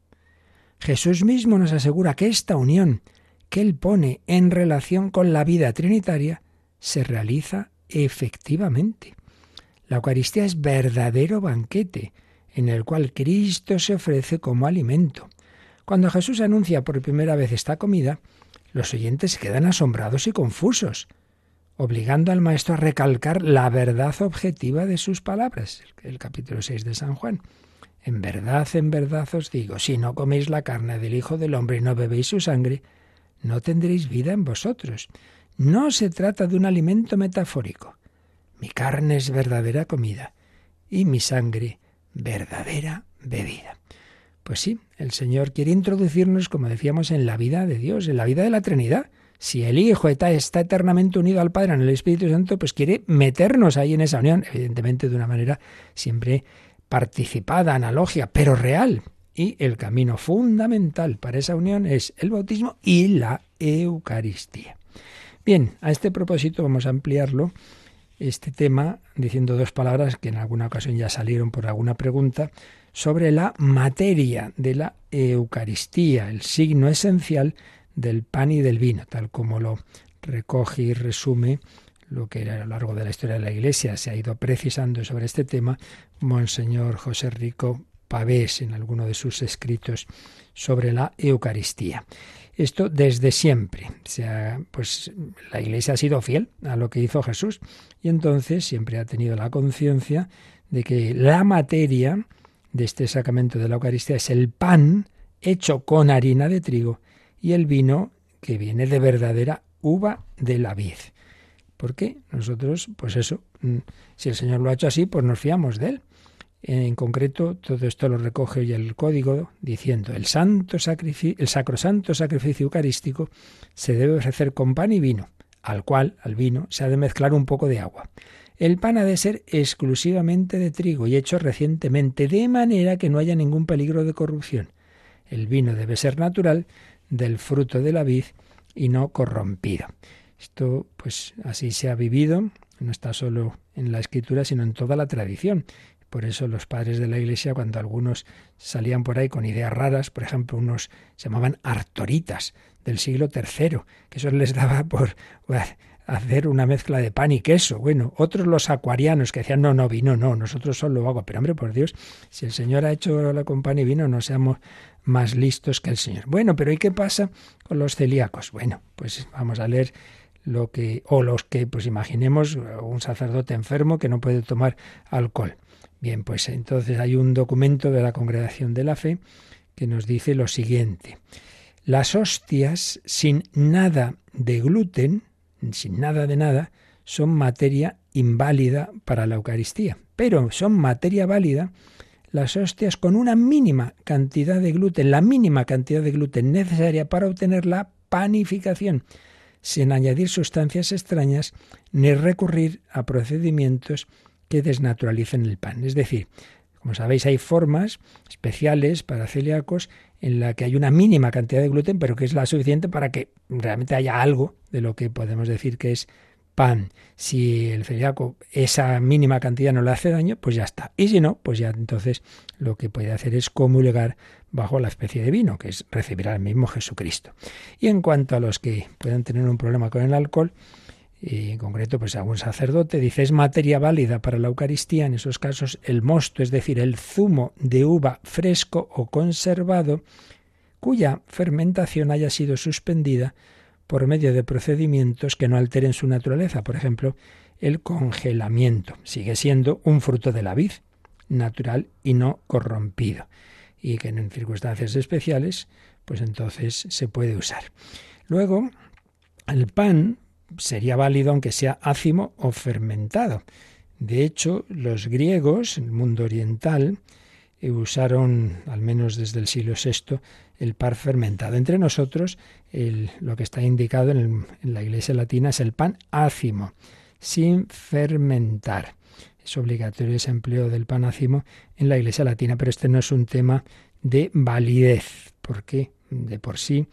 Jesús mismo nos asegura que esta unión que Él pone en relación con la vida trinitaria se realiza efectivamente. La Eucaristía es verdadero banquete en el cual Cristo se ofrece como alimento. Cuando Jesús anuncia por primera vez esta comida, los oyentes se quedan asombrados y confusos, obligando al Maestro a recalcar la verdad objetiva de sus palabras, el capítulo 6 de San Juan. En verdad, en verdad os digo, si no coméis la carne del Hijo del Hombre y no bebéis su sangre, no tendréis vida en vosotros. No se trata de un alimento metafórico. Mi carne es verdadera comida y mi sangre verdadera bebida. Pues sí, el Señor quiere introducirnos, como decíamos, en la vida de Dios, en la vida de la Trinidad. Si el Hijo está, eternamente unido al Padre en el Espíritu Santo, pues quiere meternos ahí en esa unión, evidentemente de una manera siempre participada, analógica, pero real. Y el camino fundamental para esa unión es el bautismo y la Eucaristía. Bien, a este propósito vamos a ampliarlo este tema diciendo dos palabras que en alguna ocasión ya salieron por alguna pregunta sobre la materia de la Eucaristía, el signo esencial del pan y del vino, tal como lo recoge y resume lo que a lo largo de la historia de la Iglesia se ha ido precisando sobre este tema, Monseñor José Rico Pavés en alguno de sus escritos sobre la Eucaristía. Esto desde siempre. sea, pues la Iglesia ha sido fiel a lo que hizo Jesús y entonces siempre ha tenido la conciencia de que la materia de este sacramento de la Eucaristía es el pan hecho con harina de trigo y el vino que viene de verdadera uva de la vid. Porque nosotros, pues eso, mm, si el Señor lo ha hecho así, pues nos fiamos de él. En concreto, todo esto lo recoge hoy el código diciendo el santo el sacrosanto sacrificio eucarístico se debe ofrecer con pan y vino, al cual, al vino, se ha de mezclar un poco de agua. El pan ha de ser exclusivamente de trigo y hecho recientemente, de manera que no haya ningún peligro de corrupción. El vino debe ser natural, del fruto de la vid y no corrompido. Esto, pues así se ha vivido, no está solo en la escritura, sino en toda la tradición. Por eso los padres de la Iglesia, cuando algunos salían por ahí con ideas raras, por ejemplo, unos se llamaban artoritas del siglo III, que eso les daba por (laughs) hacer una mezcla de pan y queso. Bueno, otros los acuarianos que decían, no, no, vino, no, nosotros solo hago. Pero hombre, por Dios, si el Señor ha hecho la con pan y vino, no seamos más listos que el Señor. Bueno, pero ¿y qué pasa con los celíacos? Bueno, pues vamos a leer lo que, o los que, pues imaginemos, un sacerdote enfermo que no puede tomar alcohol. Bien, pues entonces hay un documento de la Congregación de la Fe que nos dice lo siguiente. Las hostias sin nada de gluten, sin nada de nada, son materia inválida para la Eucaristía, pero son materia válida las hostias con una mínima cantidad de gluten, la mínima cantidad de gluten necesaria para obtener la panificación, sin añadir sustancias extrañas ni recurrir a procedimientos que desnaturalicen el pan. Es decir, como sabéis, hay formas especiales para celíacos en la que hay una mínima cantidad de gluten, pero que es la suficiente para que realmente haya algo de lo que podemos decir que es pan. Si el celíaco esa mínima cantidad no le hace daño, pues ya está. Y si no, pues ya entonces lo que puede hacer es comulgar bajo la especie de vino, que es recibir al mismo Jesucristo. Y en cuanto a los que puedan tener un problema con el alcohol, y en concreto, pues algún sacerdote dice es materia válida para la Eucaristía, en esos casos el mosto, es decir, el zumo de uva fresco o conservado, cuya fermentación haya sido suspendida por medio de procedimientos que no alteren su naturaleza, por ejemplo, el congelamiento. Sigue siendo un fruto de la vid, natural y no corrompido, y que en circunstancias especiales, pues entonces se puede usar. Luego, el pan sería válido aunque sea ácimo o fermentado. De hecho, los griegos, el mundo oriental, eh, usaron, al menos desde el siglo VI, el pan fermentado. Entre nosotros, lo que está indicado en, en, la Iglesia latina es el pan ácimo, sin fermentar. Es obligatorio ese empleo del pan ácimo en la Iglesia latina, pero este no es un tema de validez, porque de por sí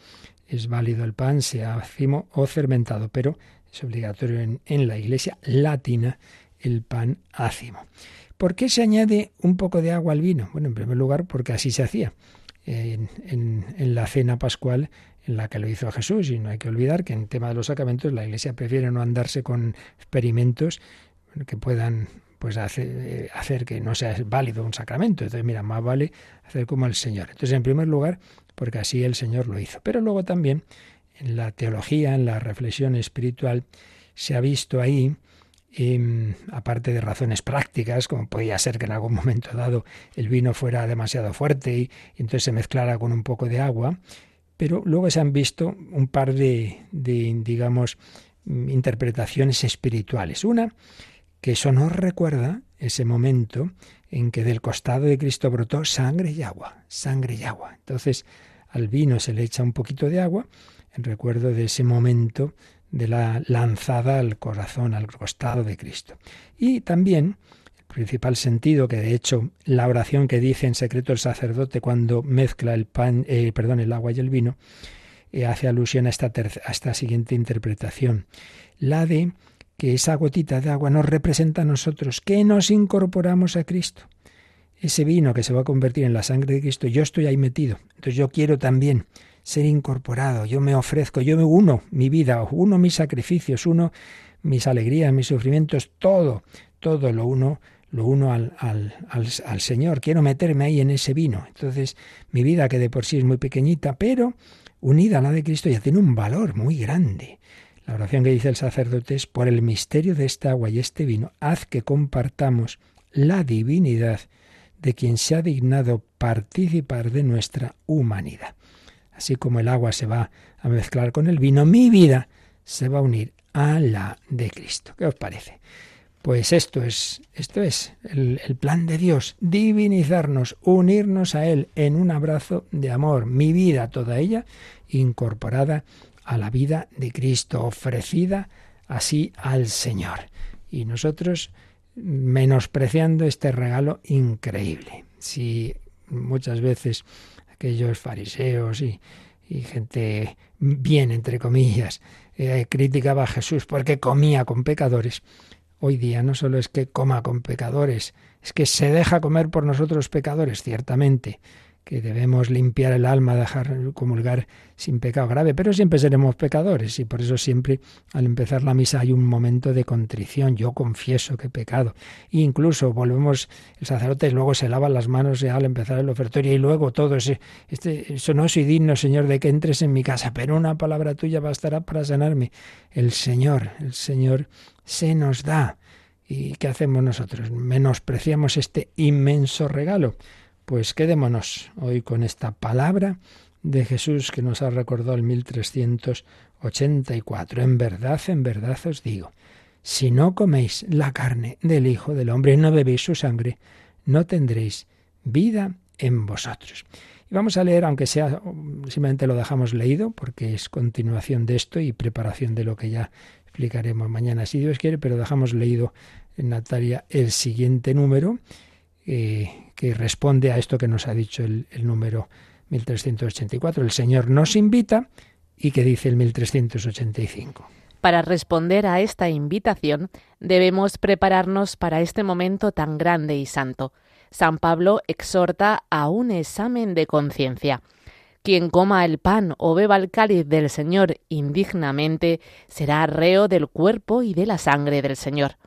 es válido el pan, sea ácimo o fermentado, pero es obligatorio en, la Iglesia latina el pan ácimo. ¿Por qué se añade un poco de agua al vino? Bueno, en primer lugar, porque así se hacía en, en, la cena pascual en la que lo hizo Jesús. Y no hay que olvidar que en tema de los sacramentos la Iglesia prefiere no andarse con experimentos que puedan pues hacer, hacer que no sea válido un sacramento. Entonces, mira, más vale hacer como el Señor. Entonces, en primer lugar, porque así el Señor lo hizo. Pero luego también en la teología, en la reflexión espiritual, se ha visto ahí, em, aparte de razones prácticas, como podía ser que en algún momento dado el vino fuera demasiado fuerte y, entonces se mezclara con un poco de agua, pero luego se han visto un par de, de digamos, interpretaciones espirituales. Una, que eso nos recuerda ese momento en que del costado de Cristo brotó sangre y agua, sangre y agua. Entonces, al vino se le echa un poquito de agua, en recuerdo de ese momento de la lanzada al corazón, al costado de Cristo. Y también el principal sentido, que de hecho la oración que dice en secreto el sacerdote cuando mezcla el pan, eh, perdón, el agua y el vino, eh, hace alusión a esta, a esta siguiente interpretación, la de que esa gotita de agua nos representa a nosotros, que nos incorporamos a Cristo. Ese vino que se va a convertir en la sangre de Cristo, yo estoy ahí metido. Entonces yo quiero también ser incorporado, yo me ofrezco, yo me uno mi vida, uno mis sacrificios, uno mis alegrías, mis sufrimientos, todo, todo lo uno, lo uno al, al, al, Señor. Quiero meterme ahí en ese vino. Entonces, mi vida, que de por sí es muy pequeñita, pero unida a la de Cristo, ya tiene un valor muy grande. La oración que dice el sacerdote es, por el misterio de esta agua y este vino, haz que compartamos la divinidad de quien se ha dignado participar de nuestra humanidad. Así como el agua se va a mezclar con el vino, mi vida se va a unir a la de Cristo. ¿Qué os parece? Pues esto es, esto es el, el, plan de Dios, divinizarnos, unirnos a Él en un abrazo de amor, mi vida toda ella incorporada a la vida de Cristo, ofrecida así al Señor. Y nosotros menospreciando este regalo increíble. Si muchas veces aquellos fariseos y, gente bien, entre comillas, eh, criticaba a Jesús porque comía con pecadores. Hoy día no solo es que coma con pecadores, es que se deja comer por nosotros pecadores, ciertamente, que debemos limpiar el alma, dejar comulgar sin pecado grave, pero siempre seremos pecadores y por eso siempre al empezar la misa hay un momento de contrición, yo confieso que pecado. E incluso volvemos, el sacerdote luego se lava las manos al empezar el ofertorio y luego todo ese, este, eso no soy digno, Señor, de que entres en mi casa, pero una palabra tuya bastará para sanarme. El Señor, el Señor se nos da. ¿Y qué hacemos nosotros? Menospreciamos este inmenso regalo pues quedémonos hoy con esta palabra de Jesús que nos ha recordado el 1384. En verdad, en verdad os digo, si no coméis la carne del Hijo del Hombre y no bebéis su sangre, no tendréis vida en vosotros. Y vamos a leer, aunque sea simplemente lo dejamos leído, porque es continuación de esto y preparación de lo que ya explicaremos mañana si Dios quiere, pero dejamos leído en Natalia el siguiente número eh, que responde a esto que nos ha dicho el, número 1384. El Señor nos invita y que dice el 1385. Para responder a esta invitación debemos prepararnos para este momento tan grande y santo. San Pablo exhorta a un examen de conciencia. Quien coma el pan o beba el cáliz del Señor indignamente será reo del cuerpo y de la sangre del Señor.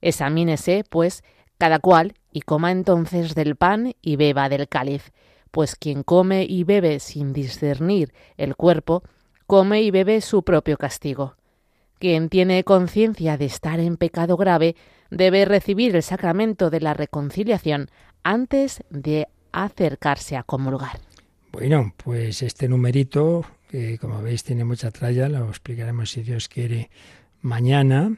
Examínese, pues, cada cual, y coma entonces del pan y beba del cáliz, pues quien come y bebe sin discernir el cuerpo, come y bebe su propio castigo. Quien tiene conciencia de estar en pecado grave debe recibir el sacramento de la reconciliación antes de acercarse a comulgar. Bueno, pues este numerito, que como veis tiene mucha tralla, lo explicaremos si Dios quiere mañana,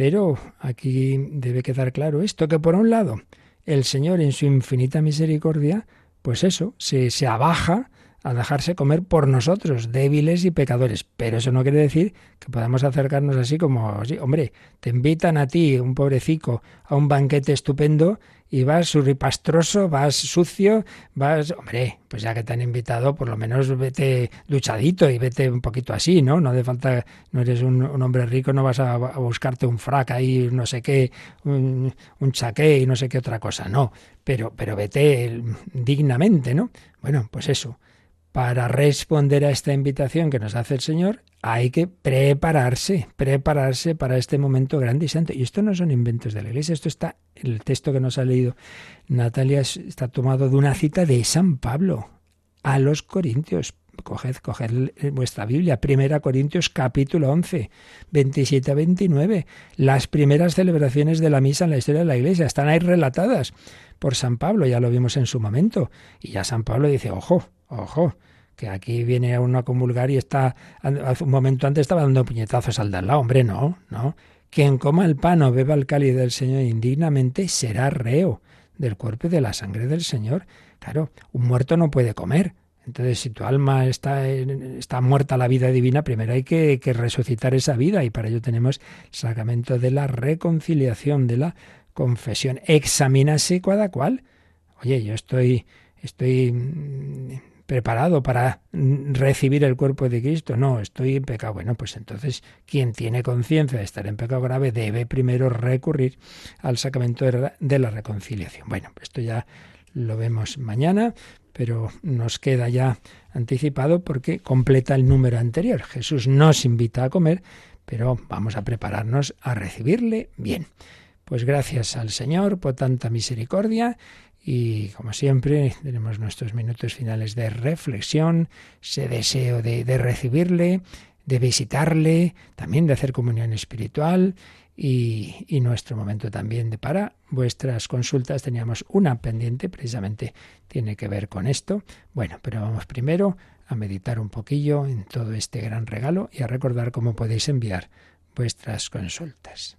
pero aquí debe quedar claro esto, que por un lado, el Señor en su infinita misericordia, pues eso, se, se abaja a dejarse comer por nosotros, débiles y pecadores. Pero eso no quiere decir que podamos acercarnos así como, sí, hombre, te invitan a ti, un pobrecico, a un banquete estupendo y vas surripastroso, vas sucio, vas, hombre, pues ya que te han invitado, por lo menos vete duchadito y vete un poquito así, ¿no? No hace falta, no eres un, hombre rico, no vas a, buscarte un frac ahí, no sé qué, un, un chaqué y no sé qué otra cosa, no. Pero, pero vete dignamente, ¿no? Bueno, pues eso para responder a esta invitación que nos hace el Señor, hay que prepararse, prepararse para este momento grande y santo. Y esto no son inventos de la Iglesia, esto está, el texto que nos ha leído Natalia está tomado de una cita de San Pablo a los Corintios. Coged, coged vuestra Biblia, Primera Corintios capítulo 11, 27 a 29. Las primeras celebraciones de la misa en la historia de la Iglesia están ahí relatadas por San Pablo, ya lo vimos en su momento. Y ya San Pablo dice, ojo, Ojo, que aquí viene uno a comulgar y está, hace un momento antes estaba dando puñetazos al de al lado. Hombre, no, no. Quien coma el pan o beba el cáliz del Señor indignamente será reo del cuerpo y de la sangre del Señor. Claro, un muerto no puede comer. Entonces, si tu alma está, está muerta la vida divina, primero hay que, que resucitar esa vida y para ello tenemos el sacramento de la reconciliación, de la confesión. Examínase cada cual. Oye, yo estoy, estoy preparado para recibir el cuerpo de Cristo. No, estoy en pecado. Bueno, pues entonces quien tiene conciencia de estar en pecado grave debe primero recurrir al sacramento de la reconciliación. Bueno, esto ya lo vemos mañana, pero nos queda ya anticipado porque completa el número anterior. Jesús nos invita a comer, pero vamos a prepararnos a recibirle bien. Pues gracias al Señor por tanta misericordia y como siempre, tenemos nuestros minutos finales de reflexión, ese deseo de, recibirle, de visitarle, también de hacer comunión espiritual y, y, nuestro momento también de para vuestras consultas. Teníamos una pendiente, precisamente tiene que ver con esto. Bueno, pero vamos primero a meditar un poquillo en todo este gran regalo y a recordar cómo podéis enviar vuestras consultas.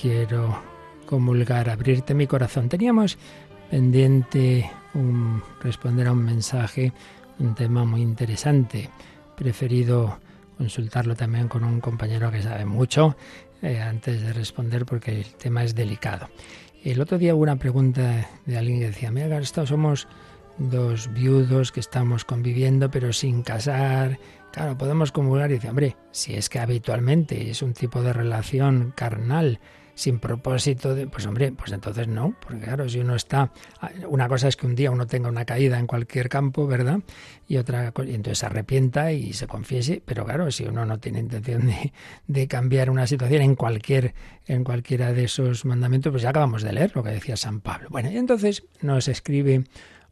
quiero comulgar, abrirte mi corazón. Teníamos pendiente responder a un mensaje, un tema muy interesante. Preferido consultarlo también con un compañero que sabe mucho eh, antes de responder porque el tema es delicado. El otro día hubo una pregunta de alguien que decía, mira, estos somos dos viudos que estamos conviviendo pero sin casar. Claro, podemos comulgar y decir, hombre, si es que habitualmente es un tipo de relación carnal, sin propósito de, pues hombre, pues entonces no, porque claro, si uno está, una cosa es que un día uno tenga una caída en cualquier campo, ¿verdad? Y otra, y entonces se arrepienta y se confiese, pero claro, si uno no tiene intención de, de cambiar una situación en cualquier, en cualquiera de esos mandamientos, pues ya acabamos de leer lo que decía San Pablo. Bueno, y entonces nos escribe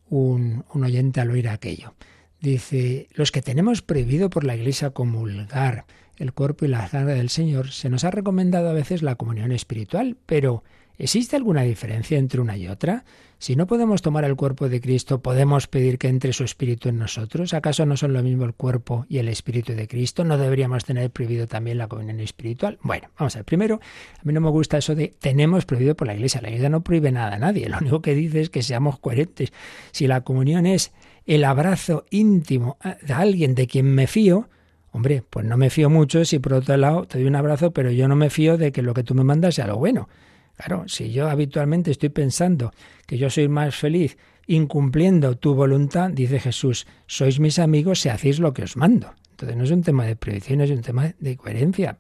un, un oyente al oír aquello. Dice, los que tenemos prohibido por la Iglesia comulgar, el cuerpo y la sangre del Señor, se nos ha recomendado a veces la comunión espiritual, pero ¿existe alguna diferencia entre una y otra? Si no podemos tomar el cuerpo de Cristo, ¿podemos pedir que entre su espíritu en nosotros? ¿Acaso no son lo mismo el cuerpo y el espíritu de Cristo? ¿No deberíamos tener prohibido también la comunión espiritual? Bueno, vamos a ver. Primero, a mí no me gusta eso de tenemos prohibido por la Iglesia. La Iglesia no prohíbe nada a nadie. Lo único que dice es que seamos coherentes. Si la comunión es el abrazo íntimo de alguien de quien me fío, Hombre, pues no me fío mucho si por otro lado te doy un abrazo, pero yo no me fío de que lo que tú me mandas sea lo bueno. Claro, si yo habitualmente estoy pensando que yo soy más feliz incumpliendo tu voluntad, dice Jesús, sois mis amigos si hacéis lo que os mando. Entonces no es un tema de prohibición, es un tema de coherencia.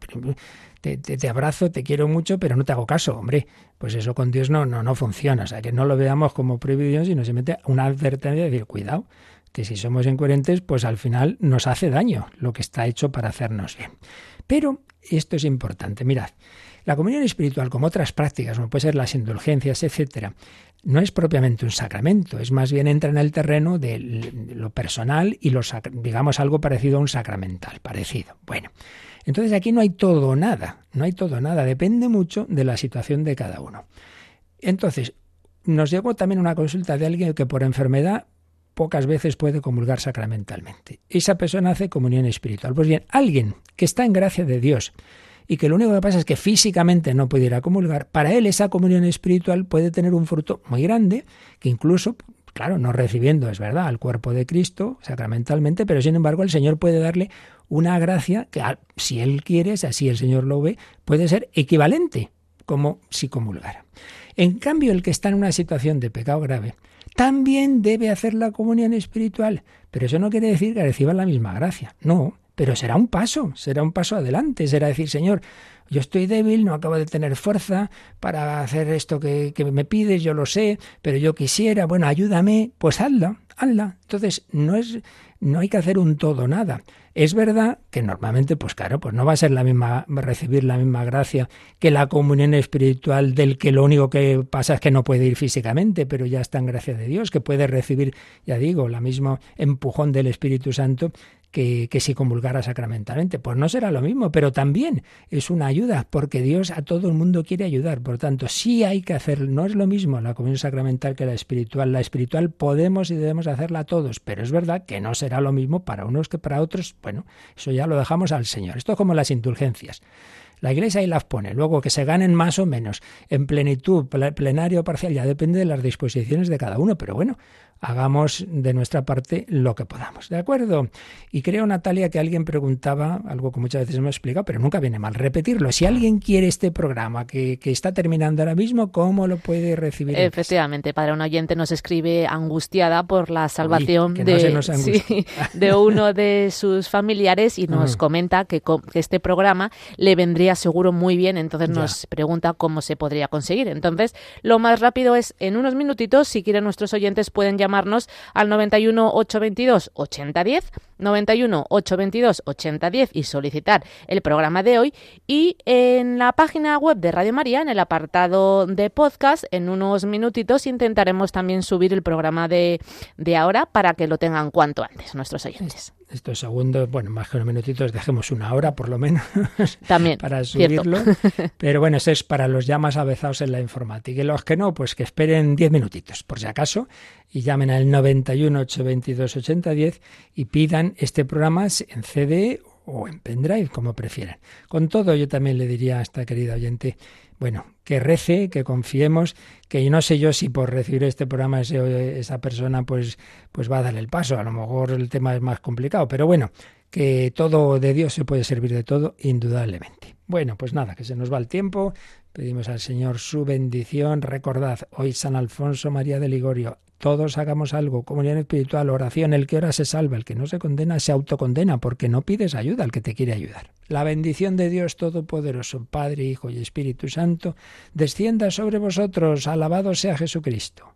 Te, te, abrazo, te quiero mucho, pero no te hago caso, hombre. Pues eso con Dios no, no, no funciona. O sea, que no lo veamos como prohibición, sino simplemente una advertencia de decir, cuidado, si somos incoherentes, pues al final nos hace daño lo que está hecho para hacernos bien. Pero esto es importante, mirad, la comunión espiritual, como otras prácticas, como puede ser las indulgencias, etcétera, no es propiamente un sacramento, es más bien entra en el terreno de lo personal y lo, digamos algo parecido a un sacramental, parecido. Bueno, entonces aquí no hay todo nada, no hay todo nada, depende mucho de la situación de cada uno. Entonces, nos llegó también una consulta de alguien que por enfermedad pocas veces puede comulgar sacramentalmente. Esa persona hace comunión espiritual. Pues bien, alguien que está en gracia de Dios y que lo único que pasa es que físicamente no puede ir a comulgar, para él esa comunión espiritual puede tener un fruto muy grande, que incluso, claro, no recibiendo, es verdad, al cuerpo de Cristo sacramentalmente, pero sin embargo el Señor puede darle una gracia que, si él quiere, si así el Señor lo ve, puede ser equivalente como si comulgara. En cambio, el que está en una situación de pecado grave, también debe hacer la comunión espiritual. Pero eso no quiere decir que reciba la misma gracia. No, pero será un paso, será un paso adelante. Será decir, Señor, yo estoy débil, no acabo de tener fuerza para hacer esto que, que me pides, yo lo sé, pero yo quisiera, bueno, ayúdame, pues hazla, hazla. Entonces, no es, no hay que hacer un todo nada. Es verdad que normalmente, pues claro, pues no va a ser la misma, recibir la misma gracia que la comunión espiritual del que lo único que pasa es que no puede ir físicamente, pero ya está en gracia de Dios, que puede recibir, ya digo, la misma empujón del Espíritu Santo que, que, si comulgara sacramentalmente. Pues no será lo mismo, pero también es una ayuda, porque Dios a todo el mundo quiere ayudar. Por tanto, sí hay que hacer, no es lo mismo la comunión sacramental que la espiritual. La espiritual podemos y debemos hacerla todos, pero es verdad que no será lo mismo para unos que para otros. Bueno, eso ya lo dejamos al Señor. Esto es como las indulgencias. La Iglesia ahí las pone. Luego que se ganen más o menos, en plenitud, plenario o parcial, ya depende de las disposiciones de cada uno. Pero bueno, hagamos de nuestra parte lo que podamos. ¿De acuerdo? Y creo, Natalia, que alguien preguntaba, algo que muchas veces hemos explicado, pero nunca viene mal repetirlo. Si alguien quiere este programa que, que está terminando ahora mismo, ¿cómo lo puede recibir? Efectivamente, para un oyente nos escribe angustiada por la salvación de, (laughs) de, uno de sus familiares y nos comenta que, que, este programa le vendría seguro muy bien, entonces nos pregunta cómo se podría conseguir. Entonces, lo más rápido es en unos minutitos, si quieren nuestros oyentes pueden llamar llamarnos al 91 822 8010, 91 822 8010 y solicitar el programa de hoy. Y en la página web de Radio María, en el apartado de podcast, en unos minutitos intentaremos también subir el programa de, de ahora para que lo tengan cuanto antes nuestros oyentes estos segundos, bueno, más que unos minutitos, dejemos una hora por lo menos (laughs) También, para subirlo. (laughs) Pero bueno, eso es para los ya más avezados en la informática. Y los que no, pues que esperen diez minutitos, por si acaso, y llamen al 91 822 8010 y pidan este programa en CD o en pendrive, como prefieran. Con todo, yo también le diría a esta querida oyente, bueno, que rece, que confiemos, que no sé yo si por recibir este programa esa persona pues, pues va a dar el paso. A lo mejor el tema es más complicado, pero bueno, que todo de Dios se puede servir de todo, indudablemente. Bueno, pues nada, que se nos va el tiempo. Pedimos al Señor su bendición. Recordad, hoy San Alfonso María de Ligorio. Todos hagamos algo, comunión espiritual, oración. El que ora se salva, el que no se condena se autocondena, porque no pides ayuda al que te quiere ayudar. La bendición de Dios Todopoderoso, Padre, Hijo y Espíritu Santo, descienda sobre vosotros. Alabado sea Jesucristo.